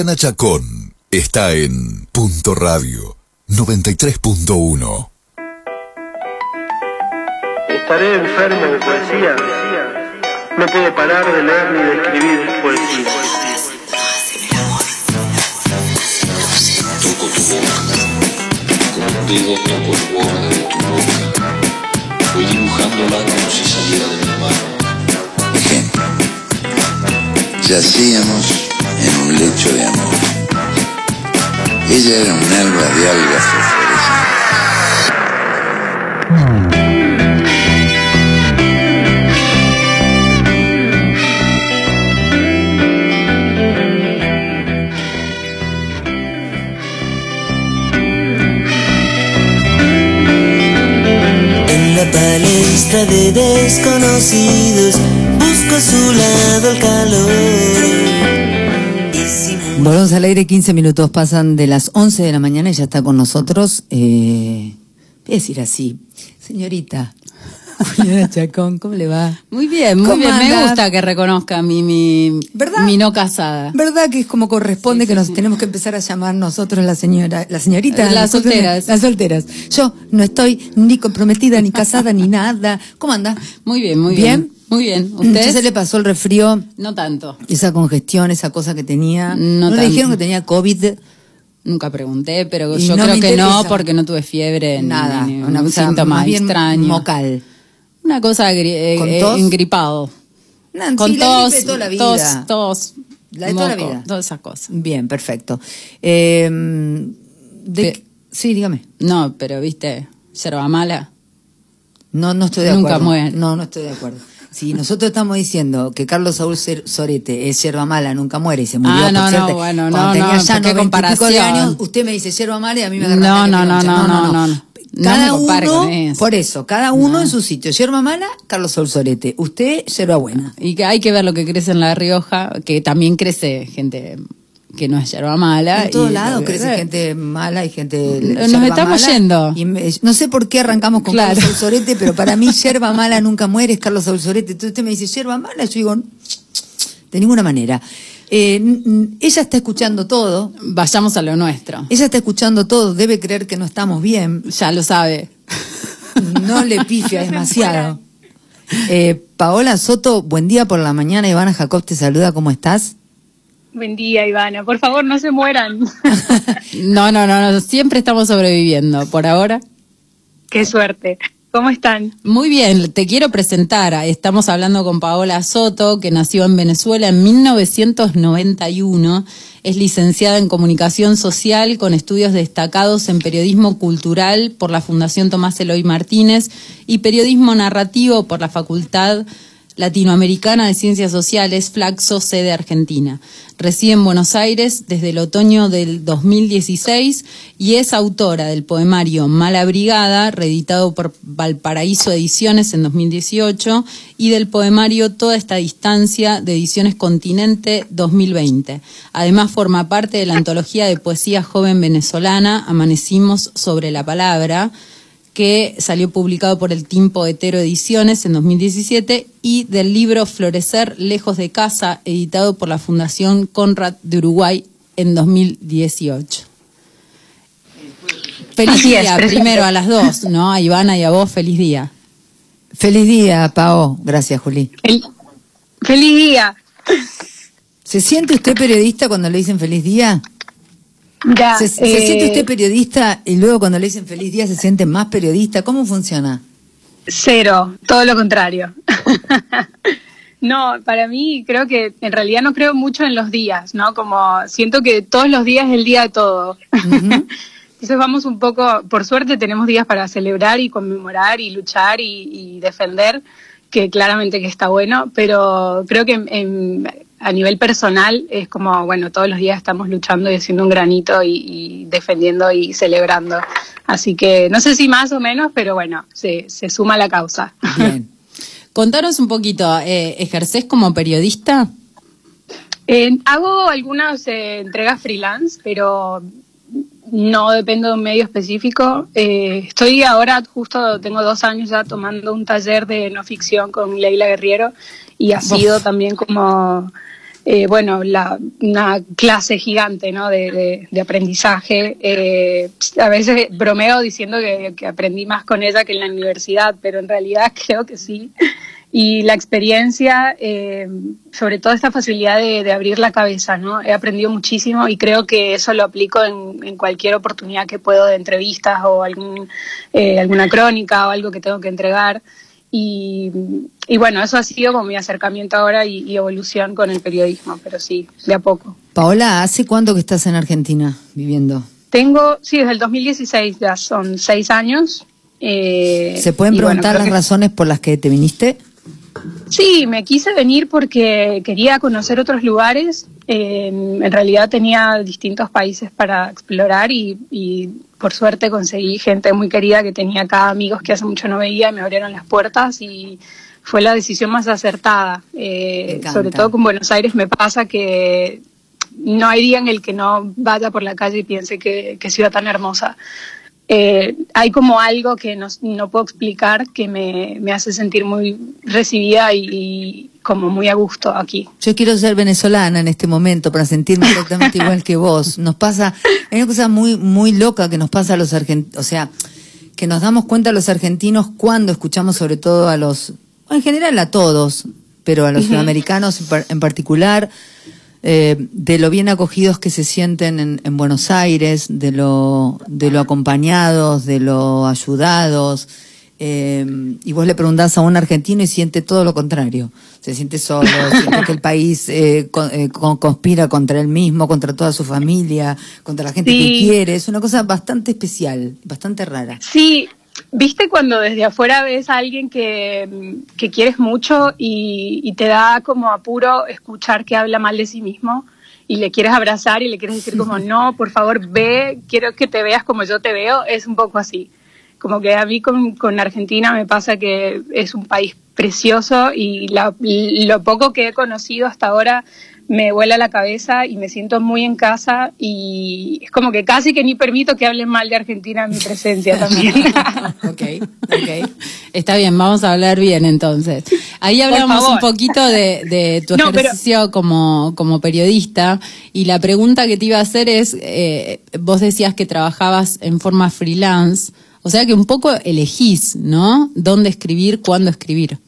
Juliana Chacón está en Punto Radio 93.1. Estaré enfermo de poesía. No puedo parar de leer ni de escribir poesía. Toco tu boca, con un dedo toco el borde de tu boca. Voy dibujándola como si saliera de mi mano. Ejemplo. Yacíamos en un lecho de amor. Ella era un alba de algas fosforescentes. Palestra de desconocidos busco a su lado el calor. Volvemos al aire, 15 minutos pasan de las 11 de la mañana y ya está con nosotros. Eh, voy a decir así, señorita Juliana Chacón, ¿cómo le va? Muy bien, muy ¿Cómo bien. Me anda? gusta que reconozca mi, mi, ¿Verdad? mi no casada. ¿Verdad que es como corresponde Sí, que sí, nos sí. tenemos que empezar a llamar nosotros la señora, la señorita? Las solteras. Las solteras. Yo no estoy ni comprometida, ni casada, ni nada. ¿Cómo anda? Muy bien, muy ¿Bien? bien. Muy bien. ¿Usted ¿Usted? se le pasó el resfrío? No tanto. Esa congestión, esa cosa que tenía. No le tanto. dijeron que tenía COVID? Nunca pregunté, pero Y yo no creo me que no, porque no tuve fiebre, ni- Nada. ni, una un cosa síntoma más bien extraño. mocal. Una cosa eh, ¿Con eh, engripado. Con la tos, de toda la vida. tos, tos, La de toda la vida. todas esas cosas. Bien, perfecto. Eh, de Pe- sí, dígame. No, pero viste, yerba mala. No, no estoy de Nunca acuerdo. muere. No, no estoy de acuerdo. Si nosotros estamos diciendo que Carlos Saúl Sorete es yerba mala, nunca muere y se murió Ah, no, por no, bueno, cuando no, tenía no, ya ¿por qué 90 y pico de comparación? años, usted me dice yerba mala y a mí me agarra No, no, no, no, no, no, no. No Cada me compare uno, con eso. por eso, cada uno en su sitio. Yerba mala, Carlos Saúl Sorete. Usted, yerba buena. Y que hay que ver lo que crece en La Rioja, que también crece gente que no es yerba mala. En todos lados crece gente mala y gente. Nos estamos mala. yendo. Y me- no sé por qué arrancamos con Claro. Carlos Saúl Sorete, pero para mí, yerba mala nunca muere, es Carlos Saúl Sorete. Entonces usted me dice, yerba mala, yo digo, de ninguna manera. Eh, ella está escuchando todo, Vayamos a lo nuestro. ella está escuchando todo, debe creer que no estamos bien, Ya lo sabe. no le pifia demasiado. Eh, Paola Soto, buen día por la mañana, Ivana Jacob te saluda, ¿cómo estás? Buen día, Ivana. Por favor, no se mueran. No, no, no, no, siempre estamos sobreviviendo. Por ahora. Qué suerte. ¿Cómo están? Muy bien, te quiero presentar. Estamos hablando con Paola Soto, que nació en Venezuela en 1991. Es licenciada en Comunicación Social con estudios destacados en Periodismo Cultural por la Fundación Tomás Eloy Martínez y Periodismo Narrativo por la Facultad latinoamericana de ciencias sociales, Flaxo, sede Argentina. Reside en Buenos Aires desde el otoño del 2016 y es autora del poemario Mala Brigada, reeditado por Valparaíso Ediciones en 2018, y del poemario Toda esta distancia de Ediciones Continente 2020. Además forma parte de la antología de poesía joven venezolana Amanecimos sobre la palabra, que salió publicado por el Timpo Hetero Ediciones en 2017 y del libro Florecer lejos de casa, editado por la Fundación Conrad de Uruguay en 2018. Feliz día, primero a las dos, ¿no? A Ivana y a vos, feliz día. Feliz día, Pao. Gracias, Juli. Fel- ¡Feliz día! ¿Se siente usted periodista cuando le dicen feliz día? Ya, ¿Se, se eh, siente usted periodista y luego cuando le dicen feliz día se siente más periodista? ¿Cómo funciona? Cero, todo lo contrario. no, para mí creo que en realidad no creo mucho en los días, ¿no? Como siento que todos los días es el día de todo. Entonces vamos un poco, por suerte tenemos días para celebrar y conmemorar y luchar y, y defender, que claramente que está bueno, pero creo que en- en- a nivel personal es como, bueno, todos los días estamos luchando y haciendo un granito y, y defendiendo y celebrando. Así que no sé si más o menos, pero bueno, se, se suma la causa. Bien. Contanos un poquito, eh, ¿ejercés como periodista? Eh, hago algunas eh, entregas freelance, pero no dependo de un medio específico. Eh, estoy ahora, justo tengo dos años ya tomando un taller de no ficción con Leila Guerriero y ha sido también como, eh, bueno, la, una clase gigante ¿no? de, aprendizaje. Eh, a veces bromeo diciendo que, aprendí más con ella que en la universidad, pero en realidad creo que sí. Y la experiencia, eh, sobre todo esta facilidad de, abrir la cabeza, ¿no? He aprendido muchísimo y creo que eso lo aplico en, en cualquier oportunidad que puedo de entrevistas o algún, eh, alguna crónica o algo que tengo que entregar. Y, y bueno, eso ha sido como mi acercamiento ahora y, y evolución con el periodismo, pero sí, de a poco. Paola, ¿hace cuánto que estás en Argentina viviendo? Tengo, sí, desde el 2016 ya son seis años. eh, ¿Se pueden bueno, preguntar las que- razones por las que te viniste? Sí, me quise venir porque quería conocer otros lugares. Eh, en realidad tenía distintos países para explorar y, y por suerte conseguí gente muy querida que tenía acá amigos que hace mucho no veía y me abrieron las puertas y fue la decisión más acertada. Eh, sobre todo con Buenos Aires me pasa que no hay día en el que no vaya por la calle y piense que, que ciudad tan hermosa. Eh, hay como algo que no, no puedo explicar que me, me hace sentir muy recibida y como muy a gusto aquí. Yo quiero ser venezolana en este momento para sentirme exactamente igual que vos. Nos pasa, hay una cosa muy, muy loca que nos pasa a los argentinos, o sea, que nos damos cuenta los argentinos cuando escuchamos sobre todo a los, en general a todos, pero a los sudamericanos en par- en particular, eh, de lo bien acogidos que se sienten en, en Buenos Aires, de lo, de lo acompañados, de lo ayudados. Eh, y vos le preguntás a un argentino y siente todo lo contrario. Se siente solo, siente que el país eh, con- eh, con- conspira contra él mismo, contra toda su familia, contra la gente que quiere. Es una cosa bastante especial, bastante rara. Sí, viste cuando desde afuera ves a alguien que, que quieres mucho y, y te da como apuro escuchar que habla mal de sí mismo y le quieres abrazar y le quieres decir como no, por favor ve, quiero que te veas como yo te veo, es un poco así. Como que a mí con, con Argentina me pasa que es un país precioso y la- lo poco que he conocido hasta ahora me vuela la cabeza y me siento muy en casa y es como que casi que ni permito que hablen mal de Argentina en mi presencia también. ok, ok. Está bien, vamos a hablar bien entonces. Ahí hablamos un poquito de, de tu No, pero- ejercicio como, como periodista y la pregunta que te iba a hacer es, eh, vos decías que trabajabas en forma freelance, o sea que un poco elegís, ¿no? ¿Dónde escribir, cuándo escribir?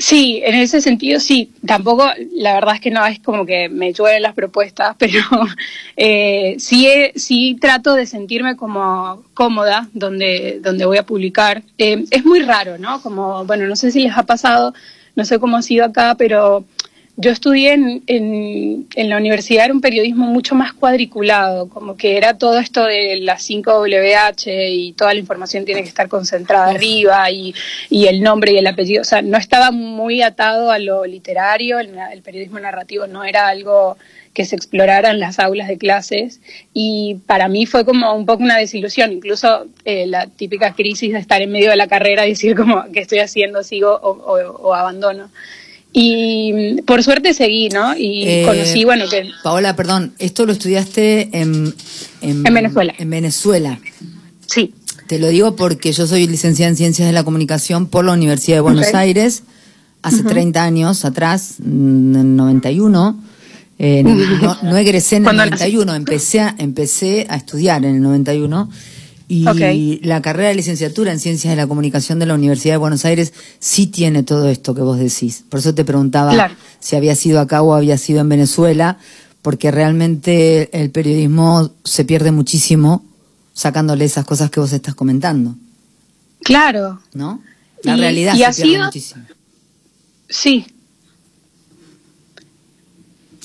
Sí, en ese sentido sí. Tampoco, la verdad es que no es como que me llueven las propuestas, pero eh, sí, sí trato de sentirme como cómoda donde, donde voy a publicar. Eh, es muy raro, ¿no? Como, bueno, no sé si les ha pasado, no sé cómo ha sido acá, pero yo estudié en, en, en, la universidad, era un periodismo mucho más cuadriculado, como que era todo esto de las 5WH y toda la información tiene que estar concentrada arriba y, y, el nombre y el apellido, o sea, no estaba muy atado a lo literario, el, el periodismo narrativo no era algo que se explorara en las aulas de clases y para mí fue como un poco una desilusión, incluso eh, la típica crisis de estar en medio de la carrera y decir como qué estoy haciendo, sigo o, o, o abandono. Y por suerte seguí, ¿no? Y Eh, conocí, bueno, que Paola, perdón, esto lo estudiaste en, En Venezuela. En Venezuela. sí, Te lo digo porque yo soy licenciada en Ciencias de la Comunicación por la Universidad de Buenos. Aires hace 30 años atrás, mm, en el 91. Eh, no, no egresé en el ¿Cuándo 91, empecé a, empecé a estudiar en el 91 y la carrera de licenciatura en Ciencias de la Comunicación de la Universidad de Buenos Aires sí tiene todo esto que vos decís. Por eso te preguntaba Claro. si había sido acá o había sido en Venezuela, porque realmente el periodismo se pierde muchísimo sacándole esas cosas que vos estás comentando, claro, ¿no? La Y- realidad y se pierde sido- muchísimo. sí.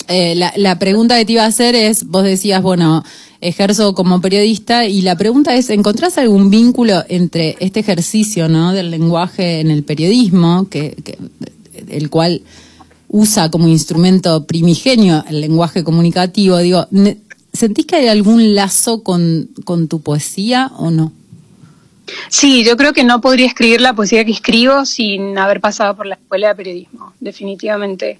Eh, la, pregunta que te iba a hacer es, vos decías, bueno, ejerzo como periodista y la pregunta es, ¿encontrás algún vínculo entre este ejercicio ¿no? del lenguaje en el periodismo, que, que- el cual usa como instrumento primigenio el lenguaje comunicativo? Digo, ¿sentís que hay algún lazo con tu poesía o no? Sí, yo creo que no podría escribir la poesía que escribo sin haber pasado por la escuela de periodismo, definitivamente.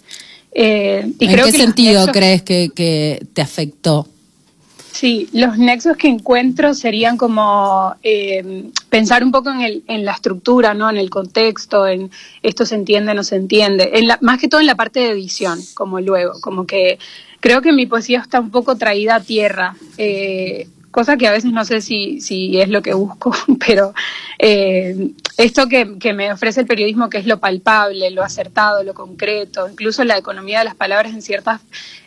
Eh, y ¿En creo qué que sentido nexos- crees que, que te afectó? Sí, los nexos que encuentro serían como eh, pensar un poco en, el, en la estructura, ¿no? en el contexto, en esto se entiende, no se entiende, en la, más que todo en la parte de edición, como luego, como que creo que mi poesía está un poco traída a tierra, eh, cosa que a veces no sé si, si es lo que busco, pero eh, esto que, que me ofrece el periodismo, que es lo palpable, lo acertado, lo concreto, incluso la economía de las palabras en ciertas,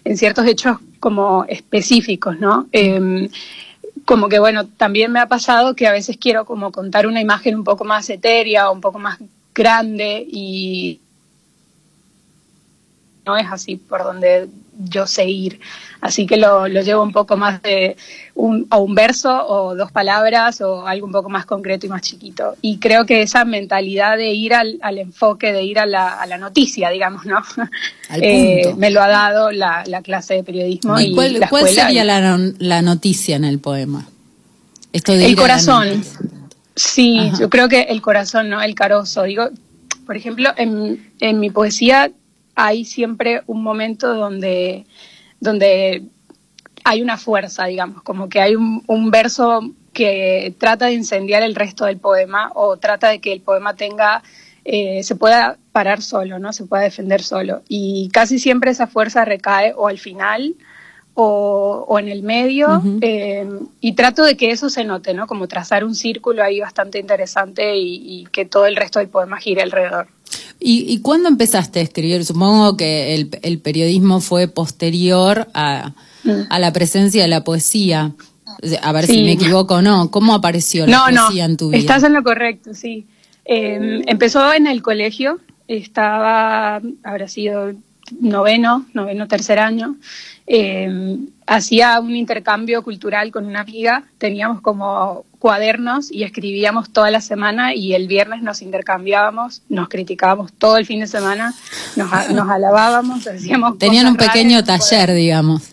en ciertos hechos como específicos, ¿no? Eh, como que bueno, también me ha pasado que a veces quiero como contar una imagen un poco más etérea, un poco más grande y no es así por donde yo sé ir. Así que lo, lo llevo un poco más de un, o un verso o dos palabras o algo un poco más concreto y más chiquito. Y creo que esa mentalidad de ir al, al enfoque, de ir a la, a la noticia, digamos, ¿no? Al Eh, punto. me lo ha dado la, la clase de periodismo. ¿Y Y cuál, la cuál escuela. sería la, no- la noticia en el poema? Esto de El a corazón. Sí, Ajá. yo creo que el corazón, ¿no? El carozo. Digo, por ejemplo, en, en mi poesía hay siempre un momento donde, donde hay una fuerza, digamos, como que hay un, un verso que trata de incendiar el resto del poema o trata de que el poema tenga, eh, se pueda parar solo, ¿no? Se pueda defender solo. Y casi siempre esa fuerza recae o al final o, o en el medio eh, y trato de que eso se note, ¿no? Como trazar un círculo ahí bastante interesante y, y que todo el resto del poema gire alrededor. ¿Y, y cuándo empezaste a escribir? Supongo que el, el periodismo fue posterior a, a la presencia de la poesía. A ver si me equivoco o no. ¿Cómo apareció la No, no, poesía en tu vida? estás en lo correcto, sí. Eh, empezó en el colegio, estaba, habrá sido noveno, noveno, tercer año. Eh, hacía un intercambio cultural con una amiga, teníamos como cuadernos y escribíamos toda la semana y el viernes nos intercambiábamos, nos criticábamos todo el fin de semana, nos, nos alabábamos, decíamos Tenían un pequeño raras taller, digamos.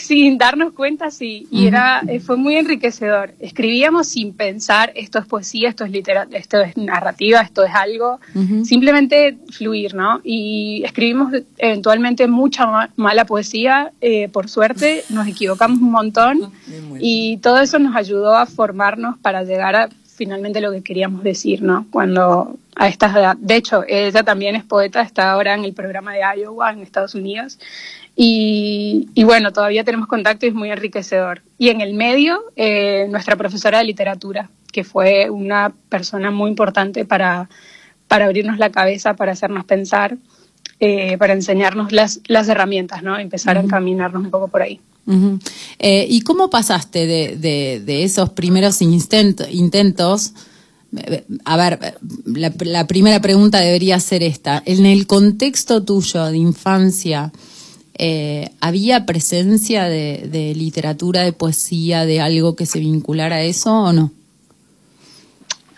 Sin darnos cuenta, sí, y era, eh, fue muy enriquecedor. Escribíamos sin pensar, esto es poesía, esto es litera- esto es narrativa, esto es algo, simplemente fluir, ¿no? Y escribimos eventualmente mucha ma- mala poesía, eh, por suerte, nos equivocamos un montón, y todo eso nos ayudó a formarnos para llegar a finalmente lo que queríamos decir, ¿no? Cuando a estas edad- de hecho, ella también es poeta, está ahora en el programa de Iowa en Estados Unidos, y, y bueno, todavía tenemos contacto y es muy enriquecedor. Y en el medio, eh, nuestra profesora de literatura, que fue una persona muy importante para, para abrirnos la cabeza, para hacernos pensar, eh, para enseñarnos las, las herramientas, ¿no? Empezar a encaminarnos un poco por ahí. Eh, ¿Y cómo pasaste de, de- de esos primeros instent- intentos a ver, la, la primera pregunta debería ser esta. En el contexto tuyo de infancia, eh, ¿había presencia de, de literatura, de poesía, de algo que se vinculara a eso o no?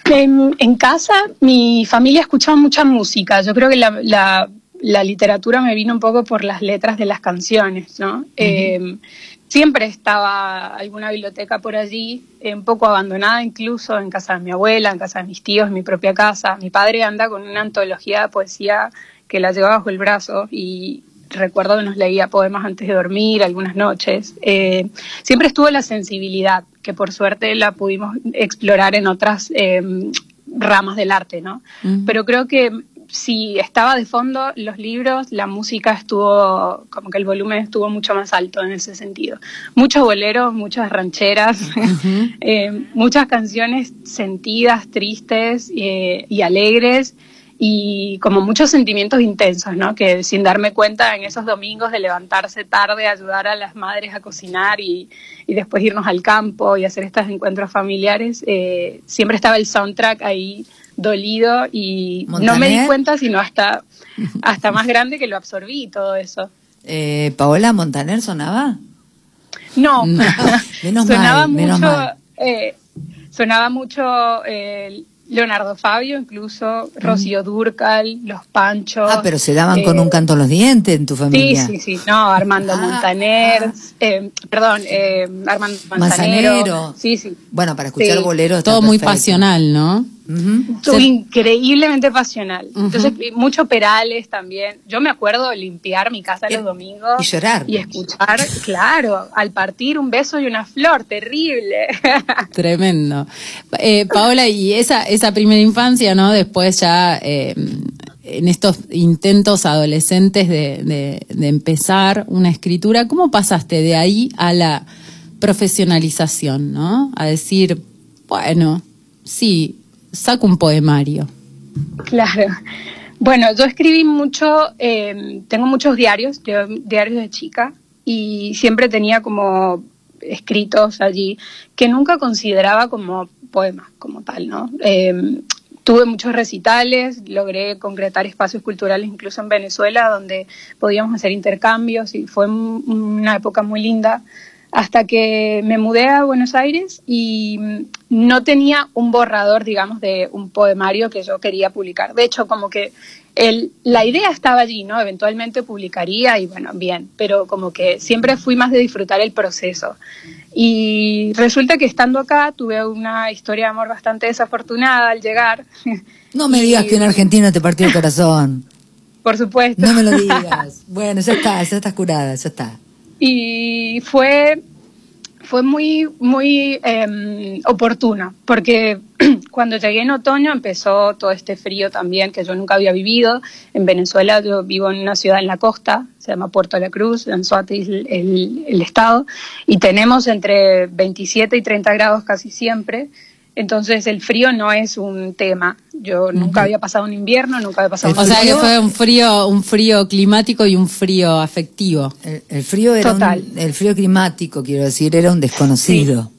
En, en casa, mi familia escuchaba mucha música. Yo creo que la, la- la literatura me vino un poco por las letras de las canciones, ¿no? Eh, siempre estaba alguna biblioteca por allí, eh, un poco abandonada incluso en casa de mi abuela, en casa de mis tíos, en mi propia casa. Mi padre anda con una antología de poesía que la lleva bajo el brazo y recuerdo que nos leía poemas antes de dormir algunas noches. Eh, siempre estuvo la sensibilidad, que por suerte la pudimos explorar en otras eh, ramas del arte, ¿no? Pero creo que si estaba de fondo los libros, la música estuvo, como que el volumen estuvo mucho más alto en ese sentido. Muchos boleros, muchas rancheras, eh, muchas canciones sentidas, tristes eh, y alegres y como muchos sentimientos intensos, ¿no? Que sin darme cuenta en esos domingos de levantarse tarde, ayudar a las madres a cocinar y, y después irnos al campo y hacer estos encuentros familiares, eh, siempre estaba el soundtrack ahí dolido y no me di cuenta sino hasta, hasta más grande que lo absorbí todo eso. Eh, ¿Paola Montaner sonaba? No, No, menos sonaba mal, menos mucho, mal. eh, sonaba mucho eh, Leonardo Fabio, incluso Rocío Durcal, Los Panchos. Ah, pero se daban con eh, un canto en los dientes en tu Sí, familia. sí, sí, no, Armando Ah, Montaner, ah. eh, perdón, eh, Armando Manzanero. Manzanero. Sí, sí. Bueno, para escuchar Sí. boleros Todo muy perfecto. pasional, ¿no? Increíblemente pasional. Entonces, mucho Perales también. Yo me acuerdo limpiar mi casa Y- los domingos. y llorar. Y escuchar, claro, al partir un beso y una flor, terrible. Tremendo. Eh, Paola, y esa, esa primera infancia, ¿no? Después ya eh, en estos intentos adolescentes de, de- de empezar una escritura, ¿cómo pasaste de ahí a la profesionalización, ¿no? A decir, bueno, sí, saco un poemario. Claro. Bueno, yo escribí mucho, eh, tengo muchos diarios, diarios de chica, y siempre tenía como escritos allí que nunca consideraba como poemas, como tal, ¿no? Eh, tuve muchos recitales, logré concretar espacios culturales incluso en Venezuela donde podíamos hacer intercambios y fue un- una época muy linda hasta que me mudé a Buenos Aires y no tenía un borrador, digamos, de un poemario que yo quería publicar. De hecho, como que el, la idea estaba allí, ¿no? Eventualmente publicaría y bueno, bien, pero como que siempre fui más de disfrutar el proceso. Y resulta que estando acá tuve una historia de amor bastante desafortunada al llegar. No me Y- digas que un argentino te partió el corazón. Por supuesto. No me lo digas. Bueno, ya está, ya estás curada, ya está. Y fue fue muy muy eh, oportuna porque cuando llegué en otoño empezó todo este frío también que yo nunca había vivido. En Venezuela yo vivo en una ciudad en la costa se llama Puerto La Cruz en es el estado y tenemos entre 27 y 30 grados casi siempre entonces el frío no es un tema yo nunca había pasado un invierno nunca había pasado El un O sea que fue un frío, un frío climático y un frío afectivo. El, el frío era Total. un, el frío climático, quiero decir, era un desconocido.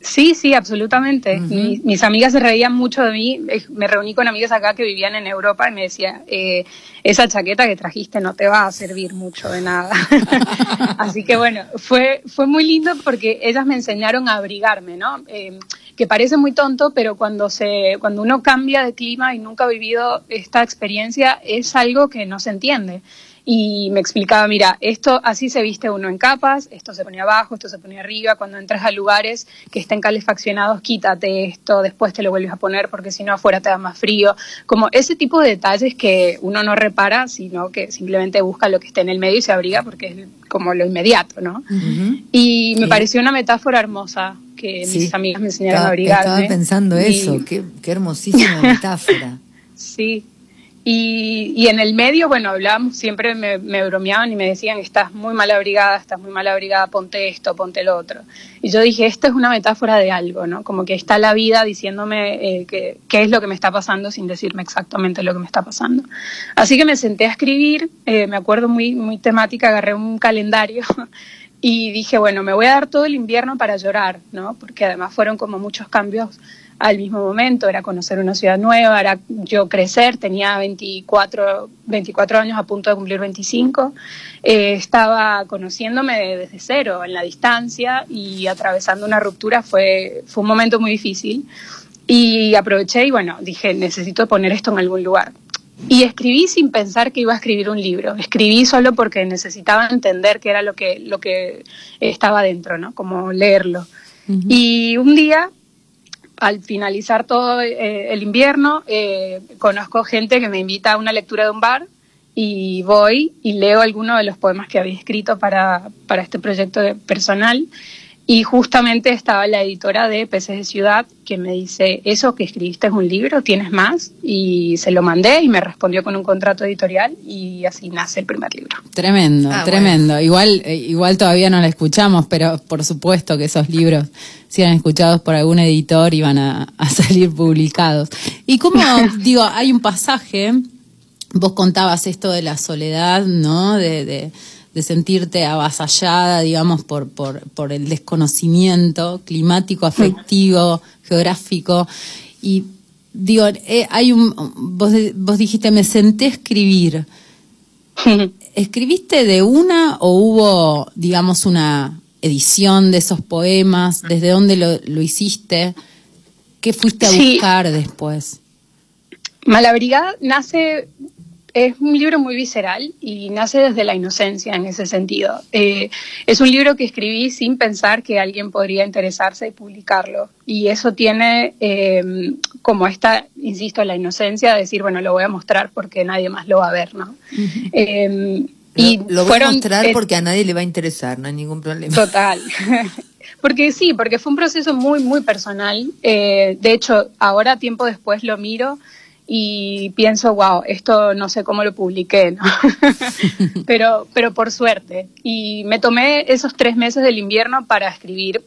Sí, sí, absolutamente. Mi- mis amigas se reían mucho de mí. Eh, Me reuní con amigas acá que vivían en Europa y me decía, eh, esa chaqueta que trajiste no te va a servir mucho de nada. Así que bueno, fue, fue muy lindo porque ellas me enseñaron a abrigarme, ¿no? Eh, que parece muy tonto, pero cuando, se, cuando uno cambia de clima y nunca ha vivido esta experiencia, es algo que no se entiende y me explicaba, mira, esto así se viste uno en capas, esto se pone abajo, esto se pone arriba, cuando entras a lugares que estén calefaccionados, quítate esto, después te lo vuelves a poner porque si no afuera te da más frío, como ese tipo de detalles que uno no repara, sino que simplemente busca lo que esté en el medio y se abriga porque es como lo inmediato, ¿no? Ujú. Y me Sí. pareció una metáfora hermosa que Sí. mis amigas me enseñaron Estaba, a abrigarme. estaba pensando Y- eso, qué, qué hermosísima metáfora. Sí. Y, y en el medio, bueno, hablábamos, siempre me, me bromeaban y me decían, estás muy mal abrigada, estás muy mal abrigada, ponte esto, ponte lo otro. Y yo dije, esto es una metáfora de algo, ¿no? Como que está la vida diciéndome eh, que- qué es lo que me está pasando sin decirme exactamente lo que me está pasando. Así que me senté a escribir, eh, me acuerdo muy, muy temática, agarré un calendario y dije, bueno, me voy a dar todo el invierno para llorar, ¿no? Porque además fueron como muchos cambios al mismo momento, era conocer una ciudad nueva, era yo crecer, tenía 24, 24 años a punto de cumplir 25, eh, estaba conociéndome desde cero, en la distancia y atravesando una ruptura fue, fue un momento muy difícil. Y aproveché y bueno, dije, necesito poner esto en algún lugar. Y escribí sin pensar que iba a escribir un libro. Escribí solo porque necesitaba entender qué era lo que, lo que estaba dentro, ¿no? Como leerlo. Y un día, al finalizar todo eh, el invierno, eh, conozco gente que me invita a una lectura de un bar y voy y leo algunos de los poemas que había escrito para, para este proyecto de- personal. Y justamente estaba la editora de Peces de Ciudad que me dice, eso que escribiste es un libro, ¿tienes más? Y se lo mandé y me respondió con un contrato editorial y así nace el primer libro. Tremendo, Ah, tremendo. Igual, eh, igual todavía no la escuchamos, pero por supuesto que esos libros, si eran escuchados por algún editor, iban a, a salir publicados. Y como, digo, hay un pasaje, vos contabas esto de la soledad, ¿no? De, de, de sentirte avasallada, digamos, por, por, por el desconocimiento climático, afectivo, geográfico. Y digo, eh, hay un, vos, vos dijiste, me senté a escribir. ¿Escribiste de una o hubo, digamos, una edición de esos poemas? ¿Desde dónde lo, lo hiciste? ¿Qué fuiste a Sí. buscar después? Malabrigada nace, es un libro muy visceral y nace desde la inocencia en ese sentido. Eh, es un libro que escribí sin pensar que alguien podría interesarse y publicarlo. Y eso tiene eh, como esta, insisto, la inocencia de decir, bueno, lo voy a mostrar porque nadie más lo va a ver, ¿no? Eh, y lo, lo voy a mostrar porque a nadie le va a interesar, no hay ningún problema. Total. Porque sí, porque fue un proceso muy, muy personal. Eh, de hecho, ahora, tiempo después, lo miro y pienso, wow, esto no sé cómo lo publiqué, ¿no? pero, pero por suerte. Y me tomé esos tres meses del invierno para escribir,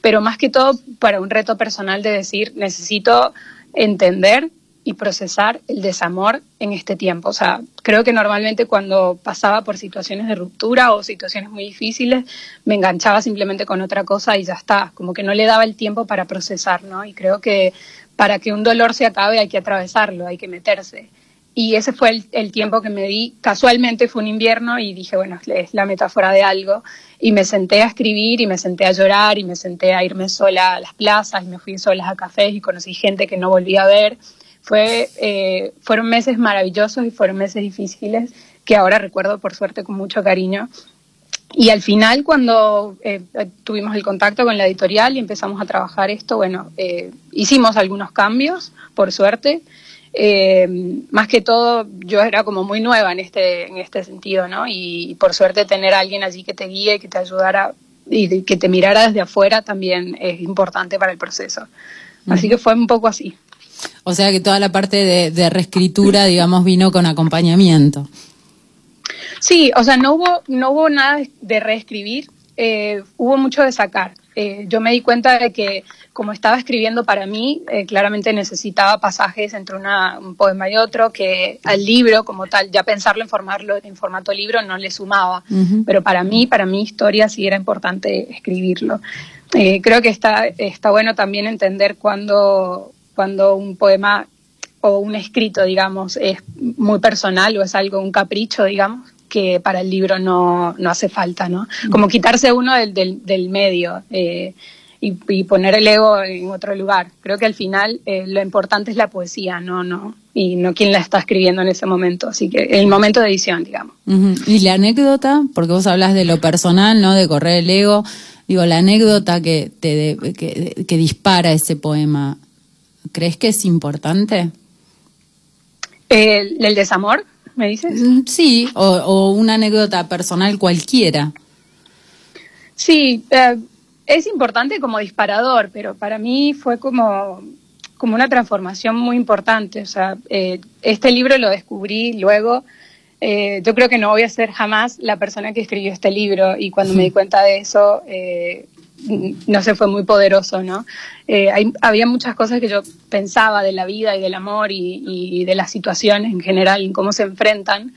pero más que todo para un reto personal de decir, necesito entender y procesar el desamor en este tiempo. O sea, creo que normalmente cuando pasaba por situaciones de ruptura o situaciones muy difíciles, me enganchaba simplemente con otra cosa y ya está, como que no le daba el tiempo para procesar, ¿no? Y creo que para que un dolor se acabe hay que atravesarlo, hay que meterse. Y ese fue el, tiempo que me di. Casualmente fue un invierno y dije, bueno, es la metáfora de algo. Y me senté a escribir y me senté a llorar y me senté a irme sola a las plazas y me fui sola a cafés y conocí gente que no volví a ver. Eh, fueron meses maravillosos y fueron meses difíciles que ahora recuerdo por suerte con mucho cariño. Y al final, cuando eh, tuvimos el contacto con la editorial y empezamos a trabajar esto, bueno, eh, hicimos algunos cambios, por suerte. Eh, más que todo, yo era como muy nueva en este, en este sentido, ¿no? Y, por suerte tener a alguien allí que te guíe, que te ayudara y que te mirara desde afuera también es importante para el proceso. Así que fue un poco así. O sea que toda la parte de, de reescritura, digamos, vino con acompañamiento. Sí, o sea, no hubo, no hubo nada de reescribir, eh, hubo mucho de sacar. Eh, yo me di cuenta de que como estaba escribiendo para mí, eh, claramente necesitaba pasajes entre una- un poema y otro, que al libro como tal, ya pensarlo en, formarlo, en formato libro no le sumaba, pero para mí, para mi historia sí era importante escribirlo. Eh, creo que está, está bueno también entender cuando, cuando un poema o un escrito, digamos, es muy personal o es algo, un capricho, digamos, que para el libro no, no hace falta, ¿no? Como quitarse uno del, del, del medio eh, y, y poner el ego en otro lugar. Creo que al final eh, lo importante es la poesía, no, no, y no quién la está escribiendo en ese momento. Así que el momento de edición, digamos. Y la anécdota, porque vos hablas de lo personal, ¿no? De correr el ego. Digo, la anécdota que, te de- que, que dispara ese poema, ¿crees que es importante? El, el desamor, ¿me dices? Mm, Sí, o, o una anécdota personal cualquiera. Sí, eh, es importante como disparador, pero para mí fue como, como una transformación muy importante. O sea, eh, este libro lo descubrí luego. Eh, yo creo que no voy a ser jamás la persona que escribió este libro y cuando me di cuenta de eso, eh, no sé, fue muy poderoso, ¿no? Eh, hay- había muchas cosas que yo pensaba de la vida y del amor y, y de las situaciones en general, en cómo se enfrentan.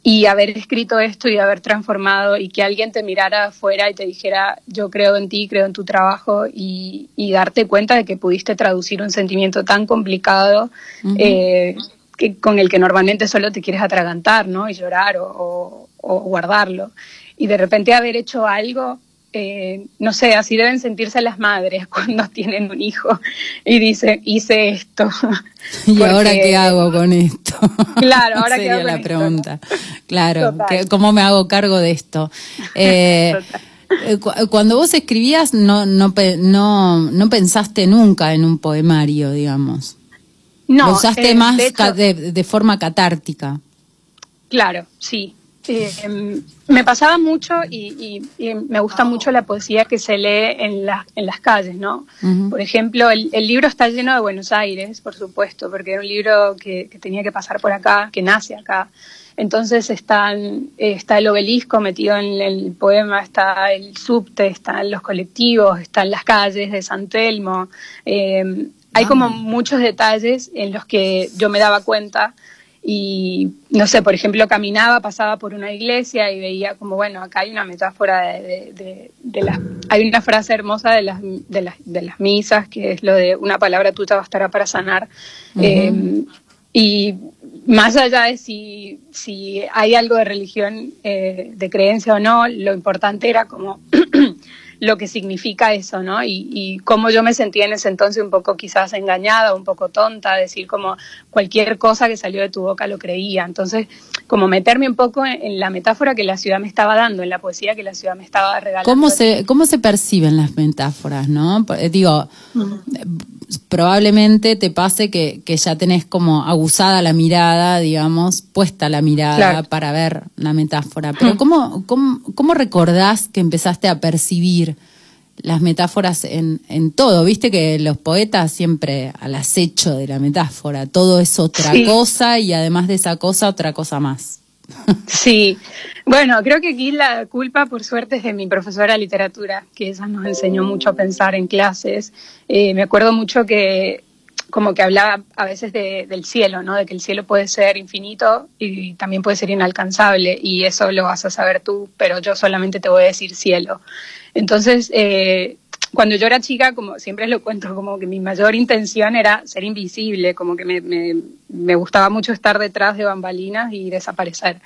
y haber escrito esto y haber transformado y que alguien te mirara afuera y te dijera yo creo en ti, creo en tu trabajo y, y darte cuenta de que pudiste traducir un sentimiento tan complicado eh, que, con el que normalmente solo te quieres atragantar ¿no? y llorar o, o- o guardarlo. Y de repente haber hecho algo, eh, no sé, así deben sentirse las madres cuando tienen un hijo y dicen, hice esto. ¿Y ahora qué hago con esto? Claro, ahora qué Sería hago con la esto, pregunta. Claro, ¿cómo me hago cargo de esto? Eh, eh, cu- cuando vos escribías, no, no, no, no pensaste nunca en un poemario, digamos. No, Lo usaste eh, más de hecho- ca- de, de forma catártica. Claro, sí. Eh, em, me pasaba mucho y, y- y me gusta mucho la poesía que se lee en, las en las calles, ¿no? Por ejemplo, el, el libro está lleno de Buenos Aires, por supuesto, porque era un libro que, que tenía que pasar por acá, que nace acá. Entonces están, está el obelisco metido en el poema, está el subte, están los colectivos, están las calles de San Telmo. Eh, hay como muchos detalles en los que yo me daba cuenta y no sé, por ejemplo, caminaba, pasaba por una iglesia y veía como, bueno, acá hay una metáfora de, de, de- de las, hay una frase hermosa de las, de, las, de las misas que es lo de una palabra tuya bastará para sanar. Eh, y más allá de si, si hay algo de religión, eh, de creencia o no, lo importante era como lo que significa eso, ¿no? Y, y cómo yo me sentía en ese entonces un poco quizás engañada, un poco tonta, decir como cualquier cosa que salió de tu boca lo creía. Entonces, como meterme un poco en, en la metáfora que la ciudad me estaba dando, en la poesía que la ciudad me estaba regalando. ¿Cómo se, ¿Cómo se perciben las metáforas, no? Eh, Digo, eh, probablemente te pase que, que ya tenés como aguzada la mirada, digamos, puesta la mirada Claro. para ver la metáfora. Pero ¿cómo, cómo, cómo recordás que empezaste a percibir las metáforas en, en todo? Viste que los poetas siempre al acecho de la metáfora, todo es otra Sí. cosa y además de esa cosa, otra cosa más. Sí, bueno, creo que aquí la culpa, por suerte, es de mi profesora de literatura, que ella nos enseñó mucho a pensar en clases. Eh, me acuerdo mucho que como que hablaba a veces de- del cielo, ¿no? De que el cielo puede ser infinito y también puede ser inalcanzable y eso lo vas a saber tú, pero yo solamente te voy a decir cielo. Entonces, eh, cuando yo era chica, como siempre lo cuento, como que mi mayor intención era ser invisible, como que me, me- me gustaba mucho estar detrás de bambalinas y desaparecer,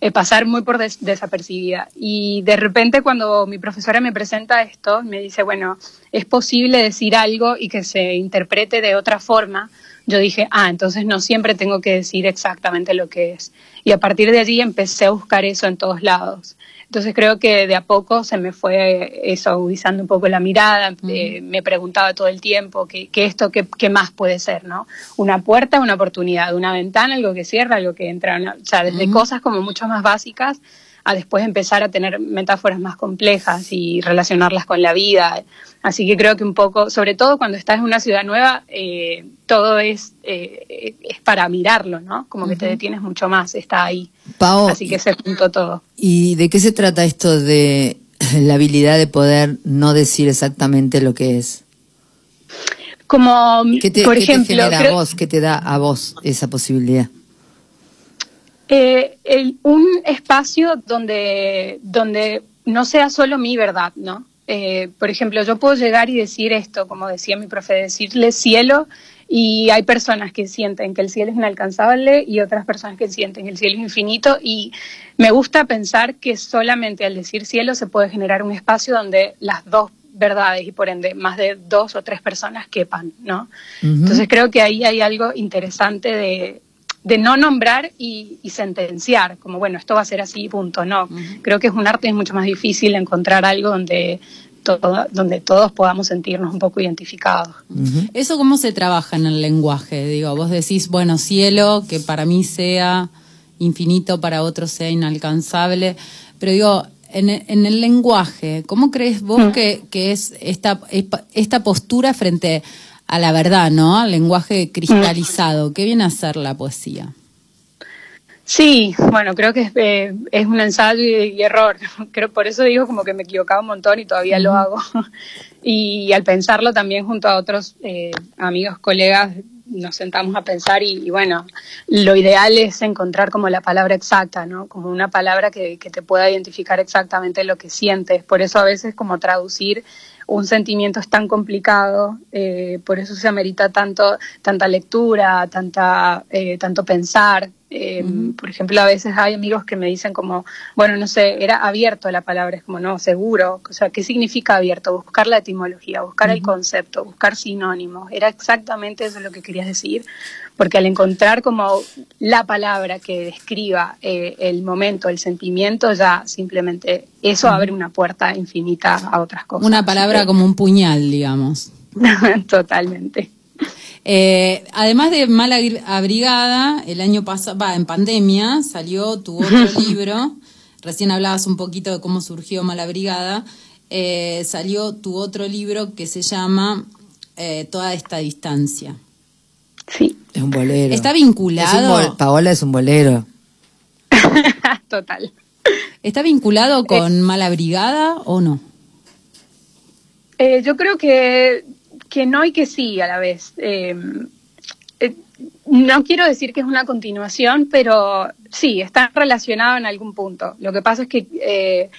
eh, pasar muy por des- desapercibida. Y de repente cuando mi profesora me presenta esto, me dice, bueno, es posible decir algo y que se interprete de otra forma. Yo dije, ah, entonces no siempre tengo que decir exactamente lo que es. Y a partir de allí empecé a buscar eso en todos lados. Entonces creo que de a poco se me fue eso agudizando un poco la mirada, eh, me preguntaba todo el tiempo que esto, qué, qué más puede ser, ¿no? Una puerta, una oportunidad, una ventana, algo que cierra, algo que entra, una- o sea, desde cosas como mucho más básicas a después empezar a tener metáforas más complejas y relacionarlas con la vida. Así que creo que un poco, sobre todo cuando estás en una ciudad nueva, eh, todo es, eh, es para mirarlo, ¿no? Como que te detienes mucho más, está ahí. Pao, Así que se juntó todo. ¿y de qué se trata esto de la habilidad de poder no decir exactamente lo que es? Como, ¿Qué te, por qué te ejemplo, genera a vos? ¿Qué te da a vos esa posibilidad? Eh, el- un espacio donde, donde no sea solo mi verdad, ¿no? Eh, por ejemplo, yo puedo llegar y decir esto, como decía mi profe, decirle cielo, y hay personas que sienten que el cielo es inalcanzable y otras personas que sienten que el cielo es infinito, y me gusta pensar que solamente al decir cielo se puede generar un espacio donde las dos verdades y por ende más de dos o tres personas quepan, ¿no? Entonces creo que ahí hay algo interesante de, de no nombrar y, y sentenciar, como bueno, esto va a ser así, punto. No, creo que es un arte, es mucho más difícil encontrar algo donde, todo, donde todos podamos sentirnos un poco identificados. ¿Eso cómo se trabaja en el lenguaje? Digo, vos decís, bueno, cielo, que para mí sea infinito, para otros sea inalcanzable, pero digo, en, en el lenguaje, ¿cómo crees vos que, que es esta, esta postura frente a la verdad, ¿no? Al lenguaje cristalizado. ¿Qué viene a ser la poesía? Sí, bueno, creo que es, eh, es un ensayo y, y error. Creo, por eso digo como que me equivocaba un montón y todavía lo hago. Y al pensarlo también junto a otros eh, amigos, colegas, nos sentamos a pensar y, y, bueno, lo ideal es encontrar como la palabra exacta, ¿no? Como una palabra que, que te pueda identificar exactamente lo que sientes. Por eso a veces como traducir un sentimiento es tan complicado, eh, por eso se amerita tanto, tanta lectura, tanta, eh, tanto pensar. Eh, Por ejemplo, a veces hay amigos que me dicen como, bueno, no sé, era abierto la palabra, es como, no, seguro. O sea, ¿qué significa abierto? Buscar la etimología, buscar el concepto, buscar sinónimos. Era exactamente eso lo que querías decir, porque al encontrar como la palabra que describa eh, el momento, el sentimiento, ya simplemente eso abre una puerta infinita a otras cosas. Una palabra como un puñal, digamos. Totalmente. Eh, además de Mala Abrigada, el año pasado, va, en pandemia, salió tu otro libro. Recién hablabas un poquito de cómo surgió Mala Brigada. Eh, salió tu otro libro que se llama eh, Toda esta distancia. Sí. Es un bolero. ¿Está Es un vinculado? bol- Paola es un bolero. Total. ¿Está vinculado con Mala Brigada o no? Eh, yo creo que, que no y que sí a la vez. Eh, eh, no quiero decir que es una continuación, pero sí, está relacionado en algún punto. Lo que pasa es que eh,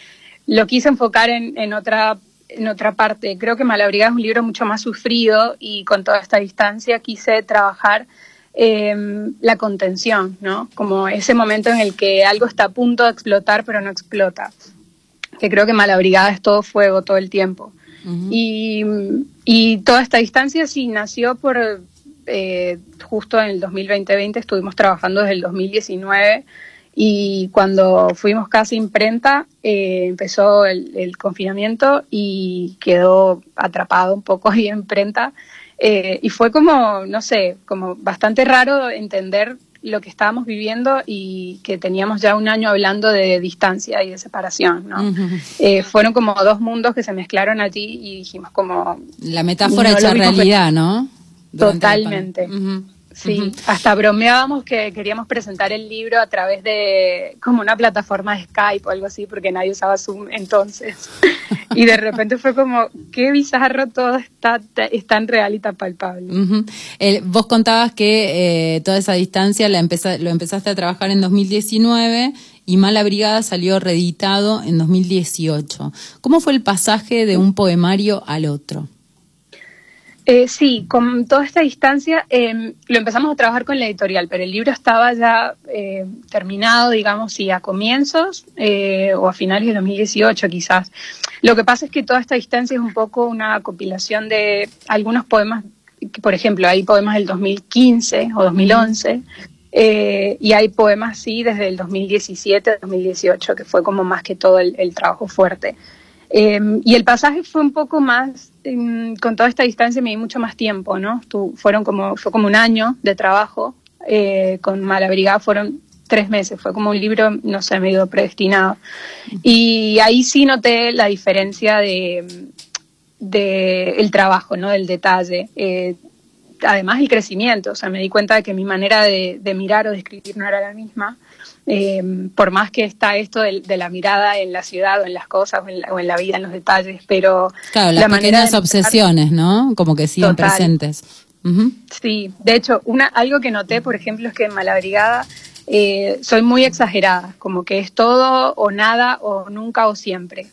lo quise enfocar en, en otra en otra parte. Creo que Malabrigada es un libro mucho más sufrido y con toda esta distancia quise trabajar eh, la contención, ¿no? Como ese momento en el que algo está a punto de explotar pero no explota. Que creo que Malabrigada es todo fuego todo el tiempo. y, y toda esta distancia sí nació por eh, justo en el 2020 estuvimos trabajando desde el 2019 y cuando fuimos casi imprenta eh, empezó el, el confinamiento y quedó atrapado un poco ahí en imprenta eh, y fue como, no sé, como bastante raro entender lo que estábamos viviendo y que teníamos ya un año hablando de distancia y de separación, ¿no? Eh, fueron como dos mundos que se mezclaron allí y dijimos como... La metáfora no hecha realidad, ¿no? Durante Totalmente. Sí, hasta bromeábamos que queríamos presentar el libro a través de como una plataforma de Skype o algo así, porque nadie usaba Zoom entonces. Y de repente fue como, qué bizarro todo está, es tan real y tan palpable. El- vos contabas que eh, toda esa distancia la empeza- lo empezaste a trabajar en 2019 y Mala Brigada salió reeditado en 2018. ¿Cómo fue el pasaje de un poemario al otro? Eh, sí, con toda esta distancia eh, lo empezamos a trabajar con la editorial, pero el libro estaba ya eh, terminado, digamos, sí, a comienzos eh, o a finales de 2018 quizás. Lo que pasa es que toda esta distancia es un poco una compilación de algunos poemas, por ejemplo, hay poemas del 2015 o 2011. eh, y hay poemas, sí, desde el 2017, 2018, que fue como más que todo el, trabajo fuerte. Eh, y el pasaje fue un poco más, em, con toda esta distancia me di mucho más tiempo, ¿no? Tu- fueron como, fue como un año de trabajo, eh, con Malabrigada fueron tres meses, fue como un libro, no sé, medio predestinado. Y ahí sí noté la diferencia de, de el trabajo, ¿no? Del detalle. Eh, además el crecimiento, o sea, me di cuenta de que mi manera de, de mirar o de escribir no era la misma. Eh, por más que está esto de, de la mirada en la ciudad o en las cosas o en la, o en la vida, en los detalles, pero Claro, las la pequeñas obsesiones, ¿no? Como que siguen Total. presentes. Ujú. Sí, de hecho, una, algo que noté, por ejemplo, es que en Malabrigada eh, soy muy exagerada, como que es todo o nada o nunca o siempre.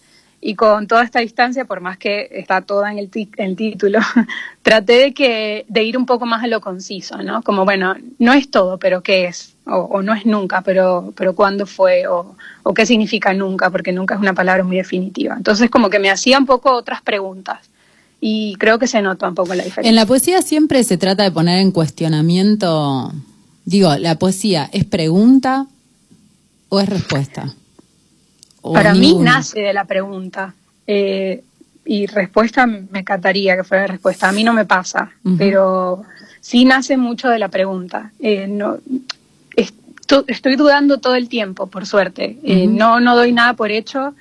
Y con toda esta distancia, por más que está toda en el, el título, traté de, que, de ir un poco más a lo conciso, ¿no? Como, bueno, no es todo, pero ¿qué es? O, o no es nunca, pero, pero ¿cuándo fue? O, o qué significa nunca? Porque nunca es una palabra muy definitiva. Entonces, como que me hacía un poco otras preguntas. Y creo que se nota un poco la diferencia. En la poesía siempre se trata de poner en cuestionamiento, digo, ¿la poesía es pregunta o es respuesta? ¿O Para mí nace de la pregunta. Eh, y respuesta me encantaría que fuera respuesta. A mí no me pasa, pero sí nace mucho de la pregunta. Eh, no, esto- estoy dudando todo el tiempo, por suerte. Eh, no, no doy nada por hecho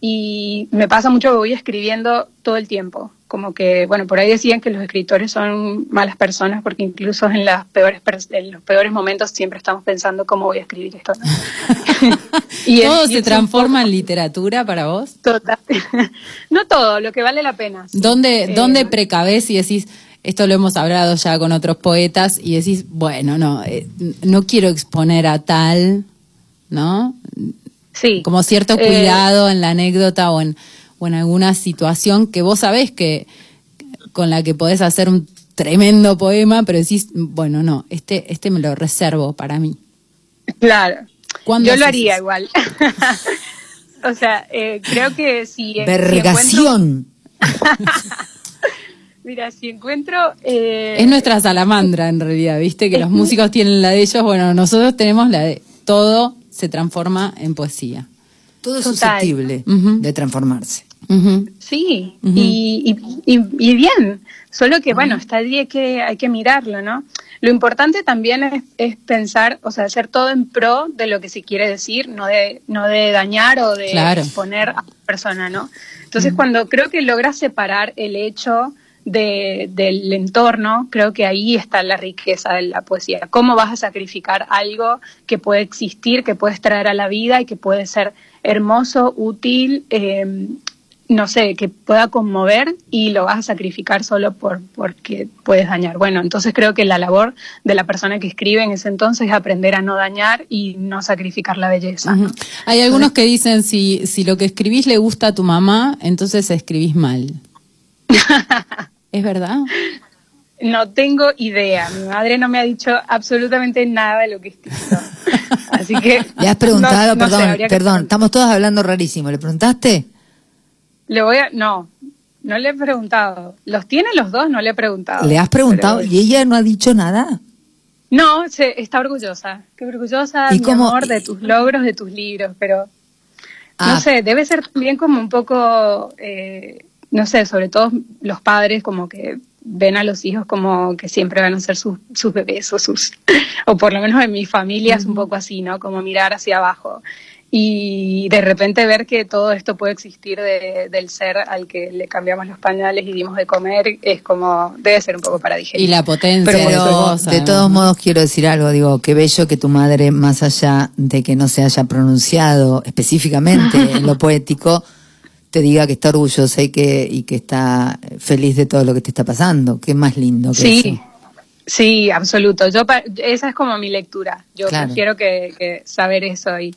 y me pasa mucho que voy escribiendo todo el tiempo. Como que, bueno, por ahí decían que los escritores son malas personas porque incluso en, las peores en los peores momentos siempre estamos pensando cómo voy a escribir esto. ¿no? Y ¿Todo y se un transforma poco- en literatura para vos? Total. no todo, lo que vale la pena. sí. ¿Dónde, Eh, ¿Dónde precavés y decís, esto lo hemos hablado ya con otros poetas y decís, bueno, no, eh, no quiero exponer a tal, ¿no? Sí. Como cierto Eh, cuidado en la anécdota o en, o en alguna situación que vos sabés que con la que podés hacer un tremendo poema, pero decís, bueno, no, este, este me lo reservo para mí. Claro. ¿Cuándo Yo lo haría eso? igual. o sea, eh, creo que si, si encuentro- Vergación. mira, si encuentro... eh, Es nuestra salamandra en realidad, viste que los músicos tienen la de ellos, bueno, nosotros tenemos la de todo se transforma en poesía. Todo es Total. susceptible Ujú. de transformarse. Ujú. Sí, y, y, y- y bien, solo que bueno, está hay que, hay que mirarlo, ¿no? Lo importante también es, es pensar, o sea, hacer todo en pro de lo que se quiere decir, no de, no de dañar o de Claro. exponer a la persona, ¿no? Entonces, cuando creo que logras separar el hecho de, del entorno, creo que ahí está la riqueza de la poesía. ¿Cómo vas a sacrificar algo que puede existir, que puedes traer a la vida y que puede ser hermoso, útil, eh, no sé, que pueda conmover y lo vas a sacrificar solo por porque puedes dañar. Bueno, entonces creo que la labor de la persona que escribe en ese entonces es aprender a no dañar y no sacrificar la belleza. Hay algunos que dicen, si, si lo que escribís le gusta a tu mamá, entonces escribís mal. ¿Es verdad? No tengo idea. Mi madre no me ha dicho absolutamente nada de lo que escribo. Así que. Le has preguntado, no- no sé, perdón, que perdón, estamos todos hablando rarísimo. ¿Le preguntaste? Le voy a. No, no le he preguntado. ¿Los tiene los dos? No le he preguntado. ¿Le has preguntado Pero- y ella no ha dicho nada? No, se, está orgullosa. Qué orgullosa, ¿Y mi cómo- amor, de tus logros, de tus libros, pero Ah. no sé, debe ser también como un poco, eh, no sé, sobre todo los padres como que ven a los hijos como que siempre van a ser sus, sus bebés o sus, o por lo menos en mi familia es un poco así, ¿no? Como mirar hacia abajo. Y de repente ver que todo esto puede existir de- del ser al que le cambiamos los pañales y dimos de comer, es como, debe ser un poco para digerir. Y la potencia Pero de de todos modos quiero decir algo, digo, qué bello que tu madre, más allá de que no se haya pronunciado específicamente en lo poético, te diga que está orgullosa y que, y que está feliz de todo lo que te está pasando. Qué más lindo que Sí, eso. sí, absoluto. Yo esa es como mi lectura. Yo Claro. prefiero que, que saber eso y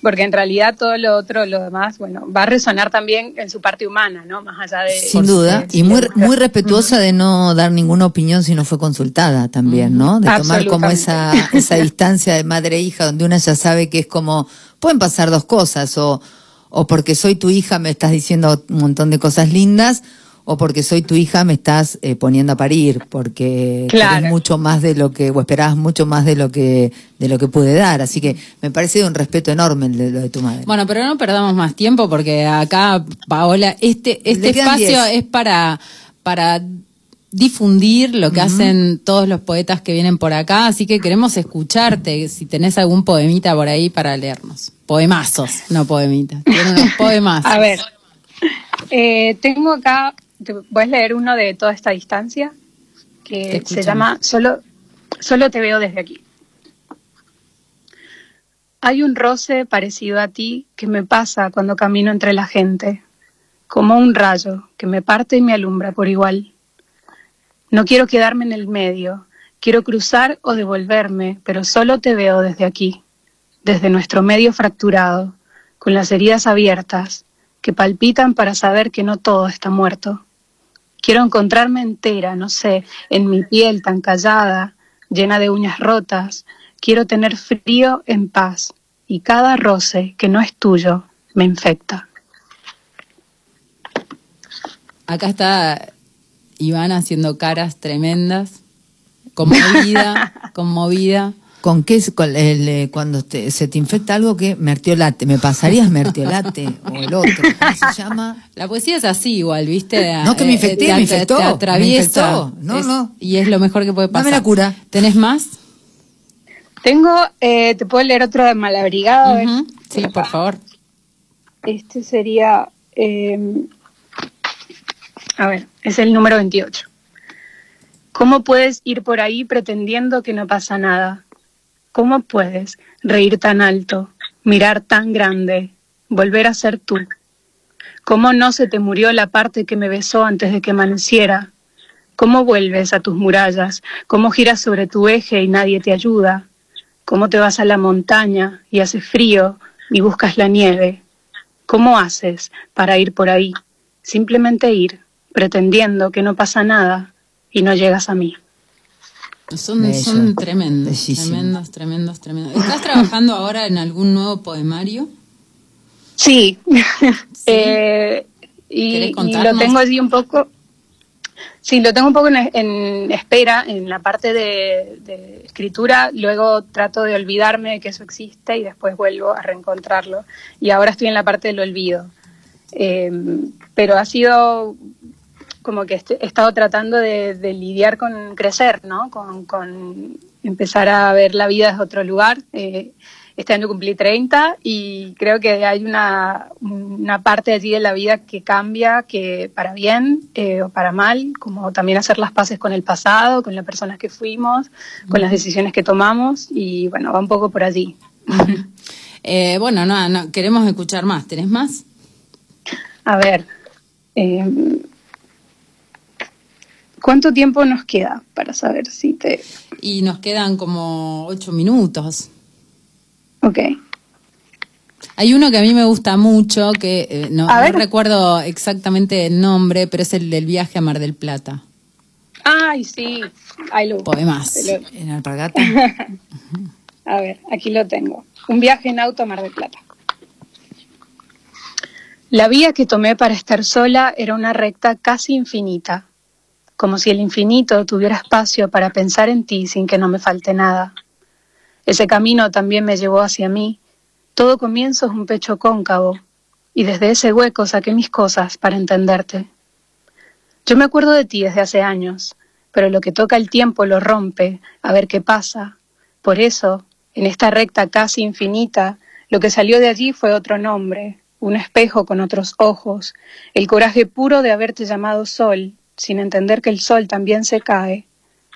porque en realidad todo lo otro, lo demás, bueno, va a resonar también en su parte humana, ¿no? Más allá de Sin duda, de- y muy, muy respetuosa de no dar ninguna opinión si no fue consultada también, ¿no? De tomar como esa, esa distancia de madre e hija, donde una ya sabe que es como, pueden pasar dos cosas, o, o porque soy tu hija me estás diciendo un montón de cosas lindas, o porque soy tu hija me estás eh, poniendo a parir, porque Claro. mucho más de lo que, o esperabas mucho más de lo que, de lo que pude dar. Así que me parece de un respeto enorme de lo de tu madre. Bueno, pero no perdamos más tiempo porque acá, Paola, este, este espacio diez. es para, para difundir lo que hacen todos los poetas que vienen por acá, así que queremos escucharte, si tenés algún poemita por ahí para leernos. Poemazos, no poemitas. Tienen unos poemazos. A ver, eh, tengo acá, te voy a leer uno de toda esta distancia que se llama Solo, Solo te veo desde aquí. Hay un roce parecido a ti que me pasa cuando camino entre la gente, como un rayo que me parte y me alumbra por igual. No quiero quedarme en el medio, quiero cruzar o devolverme, pero solo te veo desde aquí, desde nuestro medio fracturado, con las heridas abiertas, que palpitan para saber que no todo está muerto. Quiero encontrarme entera, no sé, en mi piel tan callada, llena de uñas rotas. Quiero tener frío en paz, y cada roce que no es tuyo me infecta. Acá está Iván haciendo caras tremendas, conmovida, conmovida. ¿Con qué? es- con el, eh, cuando te- se te infecta algo que mertiolate, ¿me pasarías mertiolate o el otro? ¿Cómo se llama? La poesía es así igual, ¿viste? No, que me Eh, infecté, te- me infectó, Te me atraviesa. infectó. No, Es- no. Y es lo mejor que puede Dame pasar. la cura. ¿Tenés más? Tengo, eh, te puedo leer otro de Malabrigado. Sí, por favor. Este sería, eh, a ver, es el número 28. ¿Cómo puedes ir por ahí pretendiendo que no pasa nada? ¿Cómo puedes reír tan alto, mirar tan grande, volver a ser tú? ¿Cómo no se te murió la parte que me besó antes de que amaneciera? ¿Cómo vuelves a tus murallas? ¿Cómo giras sobre tu eje y nadie te ayuda? ¿Cómo te vas a la montaña y hace frío y buscas la nieve? ¿Cómo haces para ir por ahí? Simplemente ir, pretendiendo que no pasa nada y no llegas a mí. Son, son tremendos, Bellísimo. tremendos, tremendos, tremendos. ¿Estás trabajando ahora en algún nuevo poemario? Sí. Eh, y, lo tengo allí un poco. Sí, lo tengo un poco en, en espera, en la parte de, de escritura. Luego trato de olvidarme de que eso existe y después vuelvo a reencontrarlo. Y ahora estoy en la parte del olvido. Eh, pero ha sido como que este- he estado tratando de, de lidiar con crecer, ¿no? Con, con empezar a ver la vida desde otro lugar. Eh, este año cumplí 30 y creo que hay una, una parte allí de la vida que cambia, que para bien eh, o para mal, como también hacer las paces con el pasado, con las personas que fuimos, con las decisiones que tomamos y bueno, va un poco por allí. Eh, bueno, no, no, queremos escuchar más. ¿Tenés más? A ver, eh, ¿cuánto tiempo nos queda para saber si te... Y nos quedan como ocho minutos. Ok. Hay uno que a mí me gusta mucho, que eh, no, no recuerdo exactamente el nombre, pero es el del viaje a Mar del Plata. Ay, sí, I love. Poemas. Lo- En alpargata. A ver, aquí lo tengo. Un viaje en auto a Mar del Plata. La vía que tomé para estar sola era una recta casi infinita, como si el infinito tuviera espacio para pensar en ti sin que no me falte nada. Ese camino también me llevó hacia mí. Todo comienzo es un pecho cóncavo, y desde ese hueco saqué mis cosas para entenderte. Yo me acuerdo de ti desde hace años, pero lo que toca el tiempo lo rompe, a ver qué pasa. Por eso, en esta recta casi infinita, lo que salió de allí fue otro nombre, un espejo con otros ojos, el coraje puro de haberte llamado sol, sin entender que el sol también se cae,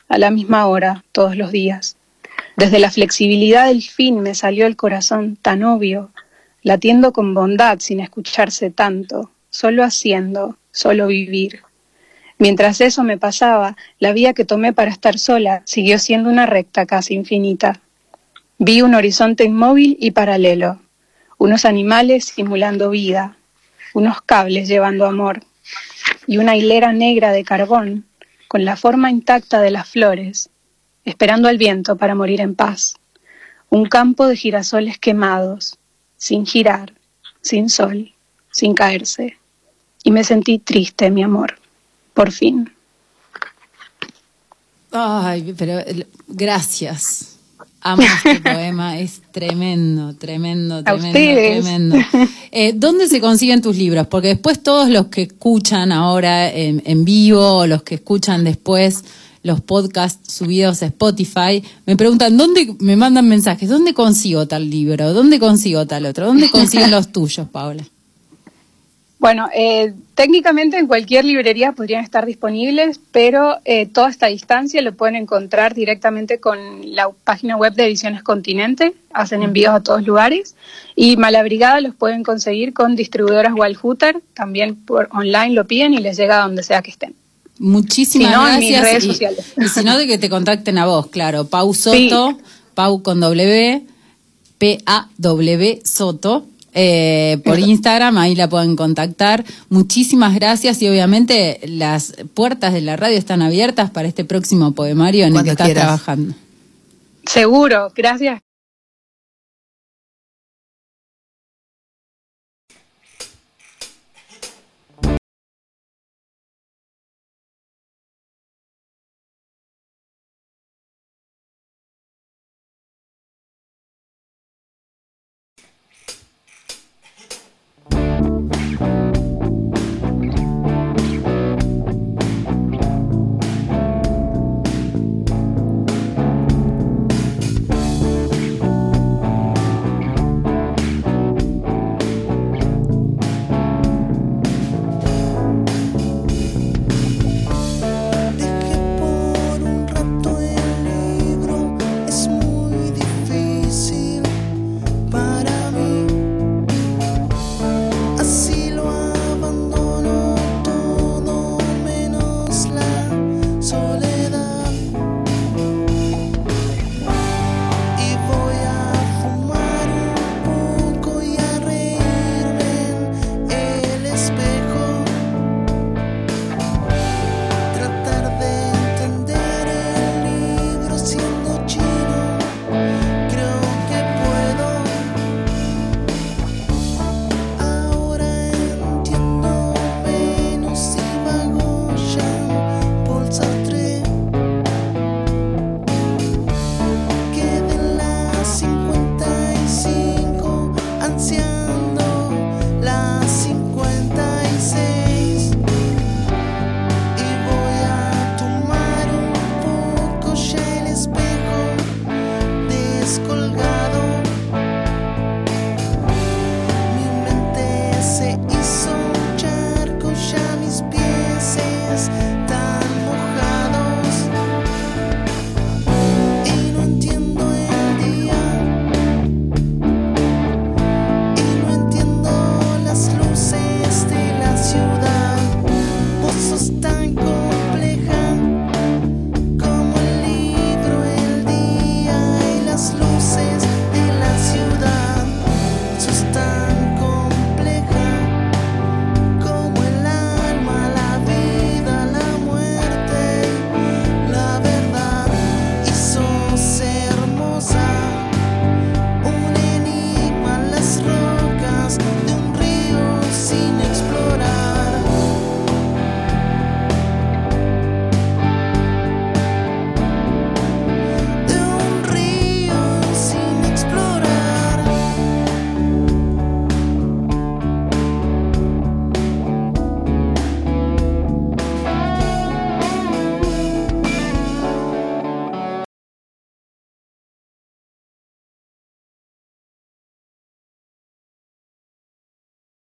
a la misma hora, todos los días. Desde la flexibilidad del fin me salió el corazón tan obvio, latiendo con bondad sin escucharse tanto, solo haciendo, solo vivir. Mientras eso me pasaba, la vía que tomé para estar sola siguió siendo una recta casi infinita. Vi un horizonte inmóvil y paralelo, unos animales simulando vida, unos cables llevando amor, y una hilera negra de carbón con la forma intacta de las flores, esperando al viento para morir en paz. Un campo de girasoles quemados, sin girar, sin sol, sin caerse. Y me sentí triste, mi amor, por fin. Ay, pero el- gracias. Amo este poema, es tremendo, tremendo, tremendo, tremendo. Eh, ¿Dónde se consiguen tus libros? Porque después todos los que escuchan ahora en, en vivo o los que escuchan después los podcasts subidos a Spotify, me preguntan, ¿dónde me mandan mensajes? ¿Dónde consigo tal libro? ¿Dónde consigo tal otro? ¿Dónde consiguen los tuyos, Paola? Bueno, eh, técnicamente en cualquier librería podrían estar disponibles, pero eh, toda esta distancia lo pueden encontrar directamente con la página web de Ediciones Continente, hacen envíos a todos lugares, y Malabrigada los pueden conseguir con distribuidoras Walhuter, también por online lo piden y les llega a donde sea que estén. Muchísimas Si no, en mis gracias. redes y, sociales. y si no, de que te contacten a vos, claro. Pau Soto, Pau con W, P-A-W Soto. Eh, por Instagram, ahí la pueden contactar. Muchísimas gracias y obviamente las puertas de la radio están abiertas para este próximo poemario en el que estás quieras. trabajando. Seguro, gracias.